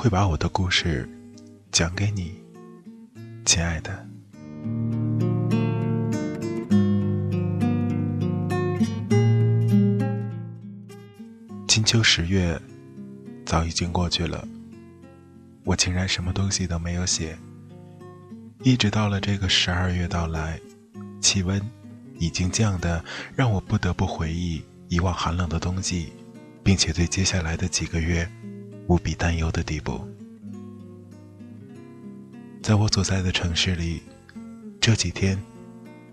会把我的故事讲给你，亲爱的。金秋十月早已经过去了，我竟然什么东西都没有写。一直到了这个十二月到来，气温已经降的让我不得不回忆以往寒冷的冬季，并且对接下来的几个月。无比担忧的地步，在我所在的城市里，这几天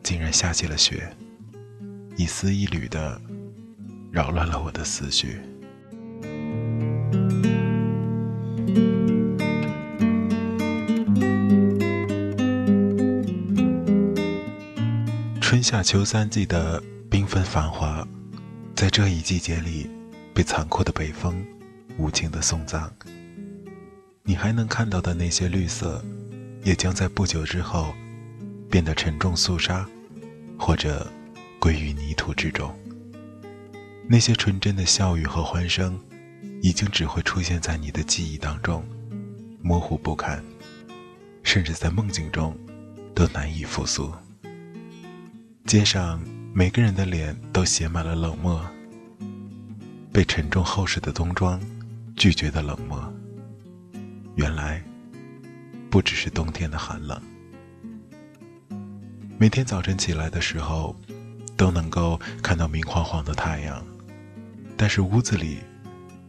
竟然下起了雪，一丝一缕的扰乱了我的思绪。春夏秋三季的缤纷繁华，在这一季节里被残酷的北风。无情的送葬，你还能看到的那些绿色，也将在不久之后变得沉重肃杀，或者归于泥土之中。那些纯真的笑语和欢声，已经只会出现在你的记忆当中，模糊不堪，甚至在梦境中都难以复苏。街上每个人的脸都写满了冷漠，被沉重厚实的冬装。拒绝的冷漠，原来不只是冬天的寒冷。每天早晨起来的时候，都能够看到明晃晃的太阳，但是屋子里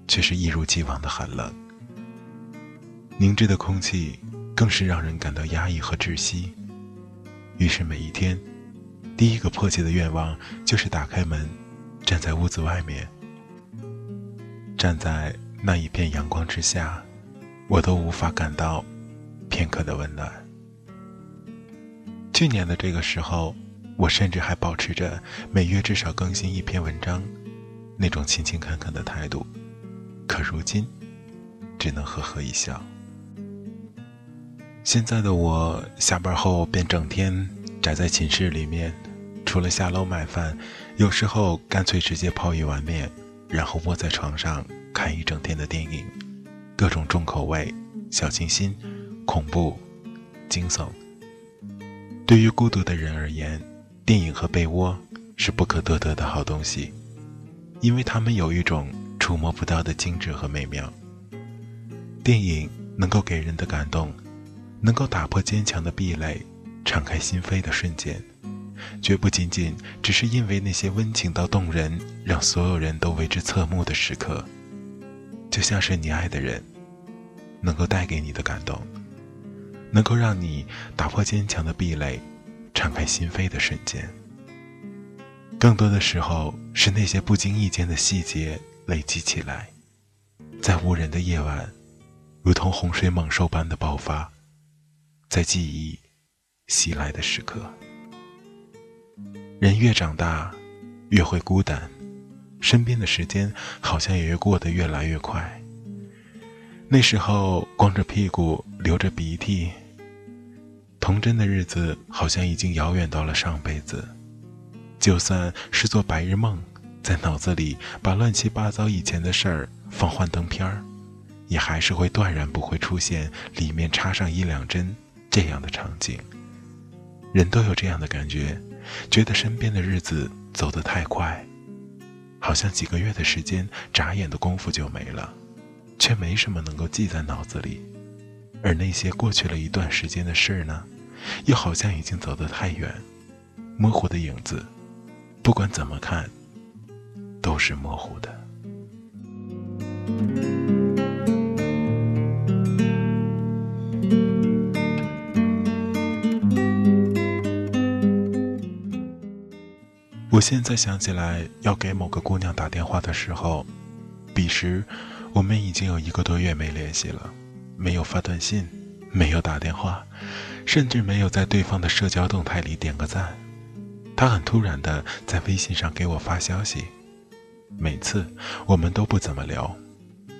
却是一如既往的寒冷。凝滞的空气更是让人感到压抑和窒息。于是每一天，第一个迫切的愿望就是打开门，站在屋子外面，站在。那一片阳光之下，我都无法感到片刻的温暖。去年的这个时候，我甚至还保持着每月至少更新一篇文章那种勤勤恳恳的态度，可如今只能呵呵一笑。现在的我下班后便整天宅在寝室里面，除了下楼买饭，有时候干脆直接泡一碗面，然后窝在床上。看一整天的电影，各种重口味、小清新、恐怖、惊悚。对于孤独的人而言，电影和被窝是不可多得的好东西，因为它们有一种触摸不到的精致和美妙。电影能够给人的感动，能够打破坚强的壁垒，敞开心扉的瞬间，绝不仅仅只是因为那些温情到动人，让所有人都为之侧目的时刻。就像是你爱的人，能够带给你的感动，能够让你打破坚强的壁垒，敞开心扉的瞬间。更多的时候，是那些不经意间的细节累积起来，在无人的夜晚，如同洪水猛兽般的爆发，在记忆袭来的时刻。人越长大，越会孤单。身边的时间好像也过得越来越快。那时候光着屁股流着鼻涕，童真的日子好像已经遥远到了上辈子。就算是做白日梦，在脑子里把乱七八糟以前的事儿放幻灯片儿，也还是会断然不会出现里面插上一两针这样的场景。人都有这样的感觉，觉得身边的日子走得太快，好像几个月的时间眨眼的功夫就没了，却没什么能够记在脑子里。而那些过去了一段时间的事儿呢，又好像已经走得太远，模糊的影子，不管怎么看，都是模糊的。我现在想起来要给某个姑娘打电话的时候，彼时我们已经有一个多月没联系了，没有发短信，没有打电话，甚至没有在对方的社交动态里点个赞。她很突然的在微信上给我发消息，每次我们都不怎么聊，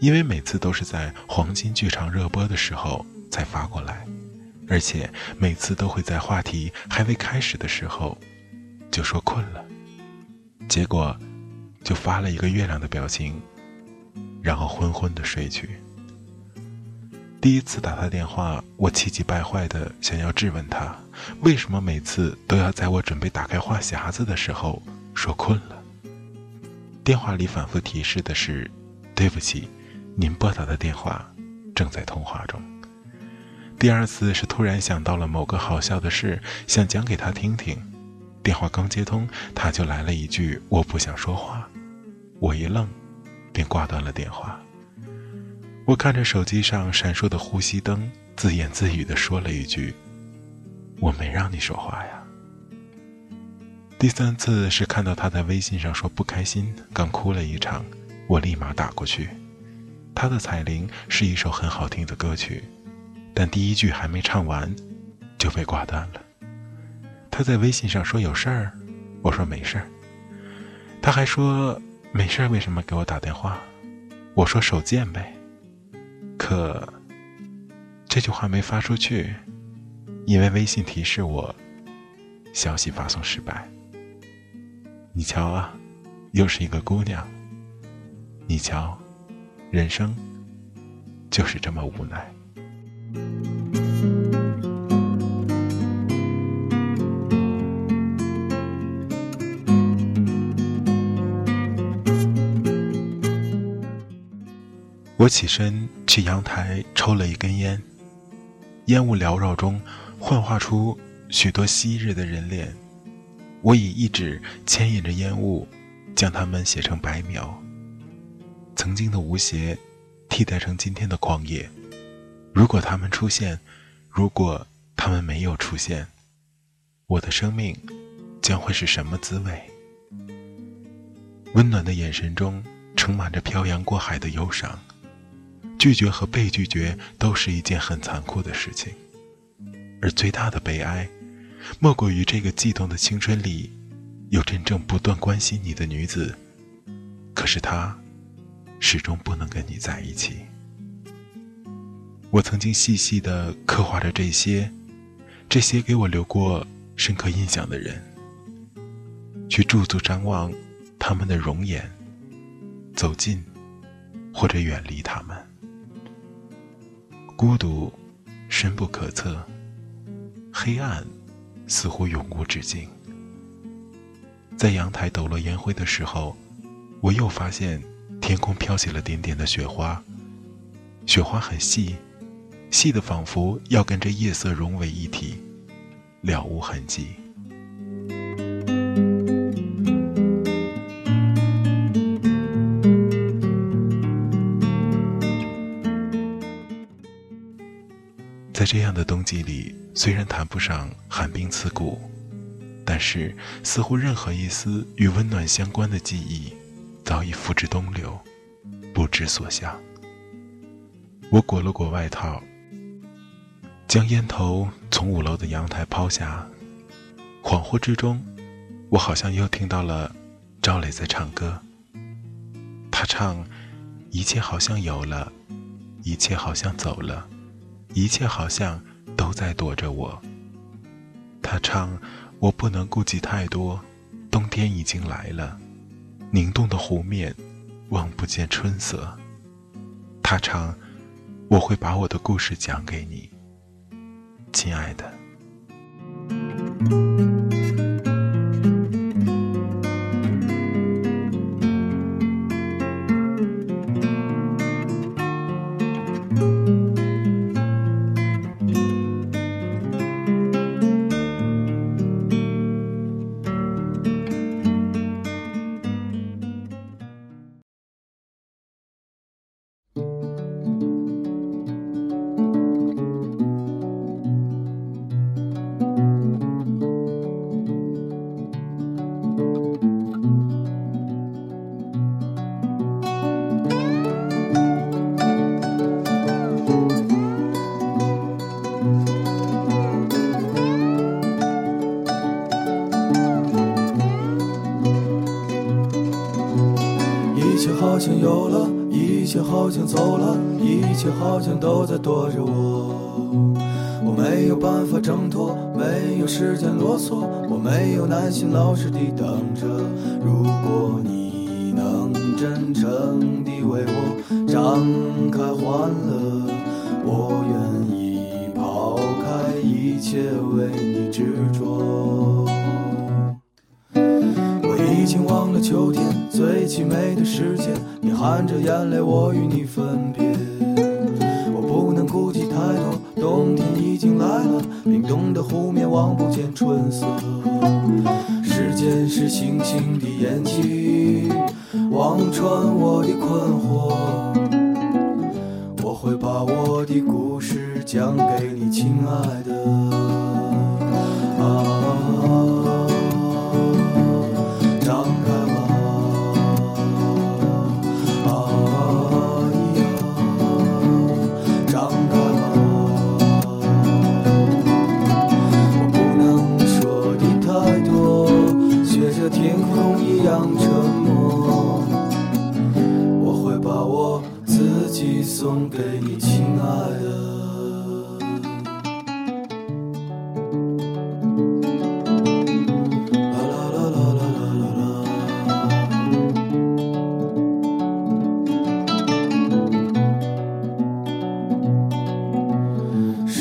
因为每次都是在黄金剧场热播的时候才发过来，而且每次都会在话题还未开始的时候就说困了。结果，就发了一个月亮的表情，然后昏昏的睡去。第一次打他电话，我气急败坏的想要质问他，为什么每次都要在我准备打开话匣子的时候说困了？电话里反复提示的是：“对不起，您拨打的电话正在通话中。”第二次是突然想到了某个好笑的事，想讲给他听听。电话刚接通，他就来了一句：“我不想说话。”我一愣，便挂断了电话。我看着手机上闪烁的呼吸灯，自言自语地说了一句：“我没让你说话呀。”第三次是看到他在微信上说不开心，刚哭了一场，我立马打过去。他的彩铃是一首很好听的歌曲，但第一句还没唱完，就被挂断了。他在微信上说有事儿，我说没事儿。他还说没事儿，为什么给我打电话？我说手贱呗。可这句话没发出去，因为微信提示我消息发送失败。你瞧啊，又是一个姑娘。你瞧，人生就是这么无奈。我起身去阳台抽了一根烟，烟雾缭绕中幻化出许多昔日的人脸。我以一指牵引着烟雾，将他们写成白描。曾经的无邪，替代成今天的狂野。如果他们出现，如果他们没有出现，我的生命将会是什么滋味？温暖的眼神中充满着漂洋过海的忧伤。拒绝和被拒绝都是一件很残酷的事情，而最大的悲哀，莫过于这个悸动的青春里，有真正不断关心你的女子，可是她，始终不能跟你在一起。我曾经细细的刻画着这些，这些给我留过深刻印象的人，去驻足张望他们的容颜，走近，或者远离他们。孤独，深不可测；黑暗，似乎永无止境。在阳台抖落烟灰的时候，我又发现天空飘起了点点的雪花。雪花很细，细的仿佛要跟这夜色融为一体，了无痕迹。在这样的冬季里，虽然谈不上寒冰刺骨，但是似乎任何一丝与温暖相关的记忆，早已付之东流，不知所向。我裹了裹外套，将烟头从五楼的阳台抛下，恍惚之中，我好像又听到了赵磊在唱歌。他唱：“一切好像有了，一切好像走了。”一切好像都在躲着我。他唱：“我不能顾及太多，冬天已经来了，凝冻的湖面望不见春色。”他唱：“我会把我的故事讲给你，亲爱的。像有了，一切好像走了，一切好像都在躲着我。我没有办法挣脱，没有时间啰嗦，我没有耐心老实地等着。如果你能真诚地为我展开欢乐，我愿意抛开一切为你执着。我已经忘了秋天最凄美的时间，含着眼泪，我与你分别。我不能顾及太多，冬天已经来了，冰冻的湖面望不见春色。时间是星星的眼睛，望穿我的困惑。我会把我的故事讲给你，亲爱的。啊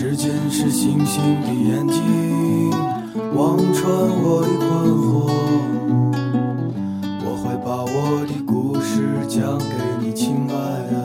时间是星星的眼睛，望穿我的困惑。我会把我的故事讲给你，亲爱的。